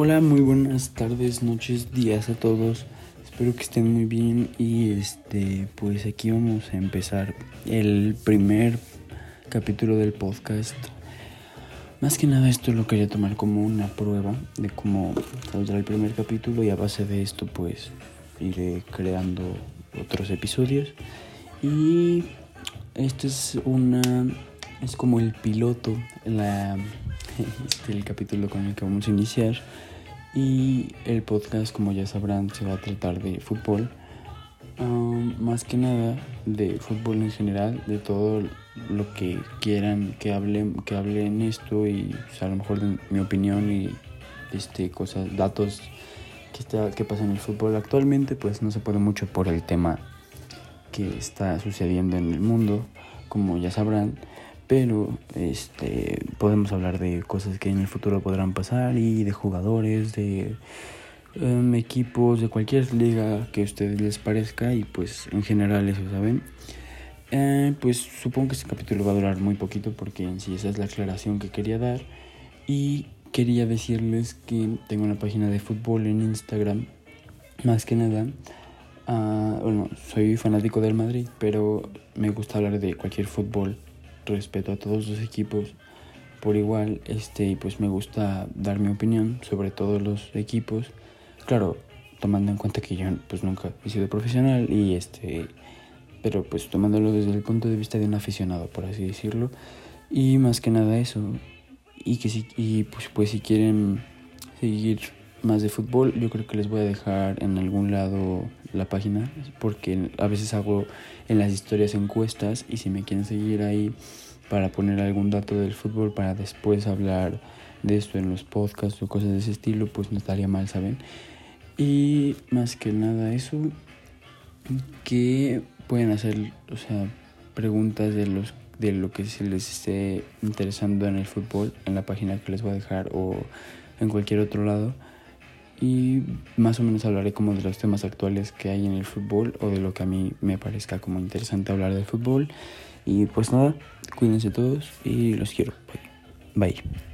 Hola, muy buenas tardes, noches, días a todos. Espero que estén muy bien y este, pues aquí vamos a empezar el primer capítulo del podcast. Más que nada esto lo quería tomar como una prueba de cómo saldrá el primer capítulo y a base de esto pues iré creando otros episodios. Y esto es una es como el piloto, la, este, el capítulo con el que vamos a iniciar. Y el podcast, como ya sabrán, se va a tratar de fútbol. Um, más que nada de fútbol en general, de todo lo que quieran que hablen, que hablen esto y a lo mejor de mi opinión y este cosas, datos que está, que pasa en el fútbol actualmente, pues no se puede mucho por el tema que está sucediendo en el mundo, como ya sabrán pero este podemos hablar de cosas que en el futuro podrán pasar y de jugadores de em, equipos de cualquier liga que a ustedes les parezca y pues en general eso saben eh, pues supongo que este capítulo va a durar muy poquito porque en sí esa es la aclaración que quería dar y quería decirles que tengo una página de fútbol en Instagram más que nada uh, bueno soy fanático del Madrid pero me gusta hablar de cualquier fútbol respeto a todos los equipos por igual, este, pues me gusta dar mi opinión sobre todos los equipos. Claro, tomando en cuenta que yo pues nunca he sido profesional y este pero pues tomándolo desde el punto de vista de un aficionado, por así decirlo. Y más que nada eso. Y que si y pues, pues si quieren seguir más de fútbol, yo creo que les voy a dejar en algún lado la página porque a veces hago en las historias encuestas y si me quieren seguir ahí para poner algún dato del fútbol para después hablar de esto en los podcasts o cosas de ese estilo, pues no estaría mal, ¿saben? Y más que nada eso, que pueden hacer, o sea, preguntas de los de lo que se les esté interesando en el fútbol en la página que les voy a dejar o en cualquier otro lado y más o menos hablaré como de los temas actuales que hay en el fútbol o de lo que a mí me parezca como interesante hablar del fútbol. Y pues nada, cuídense todos y los quiero. Bye. Bye.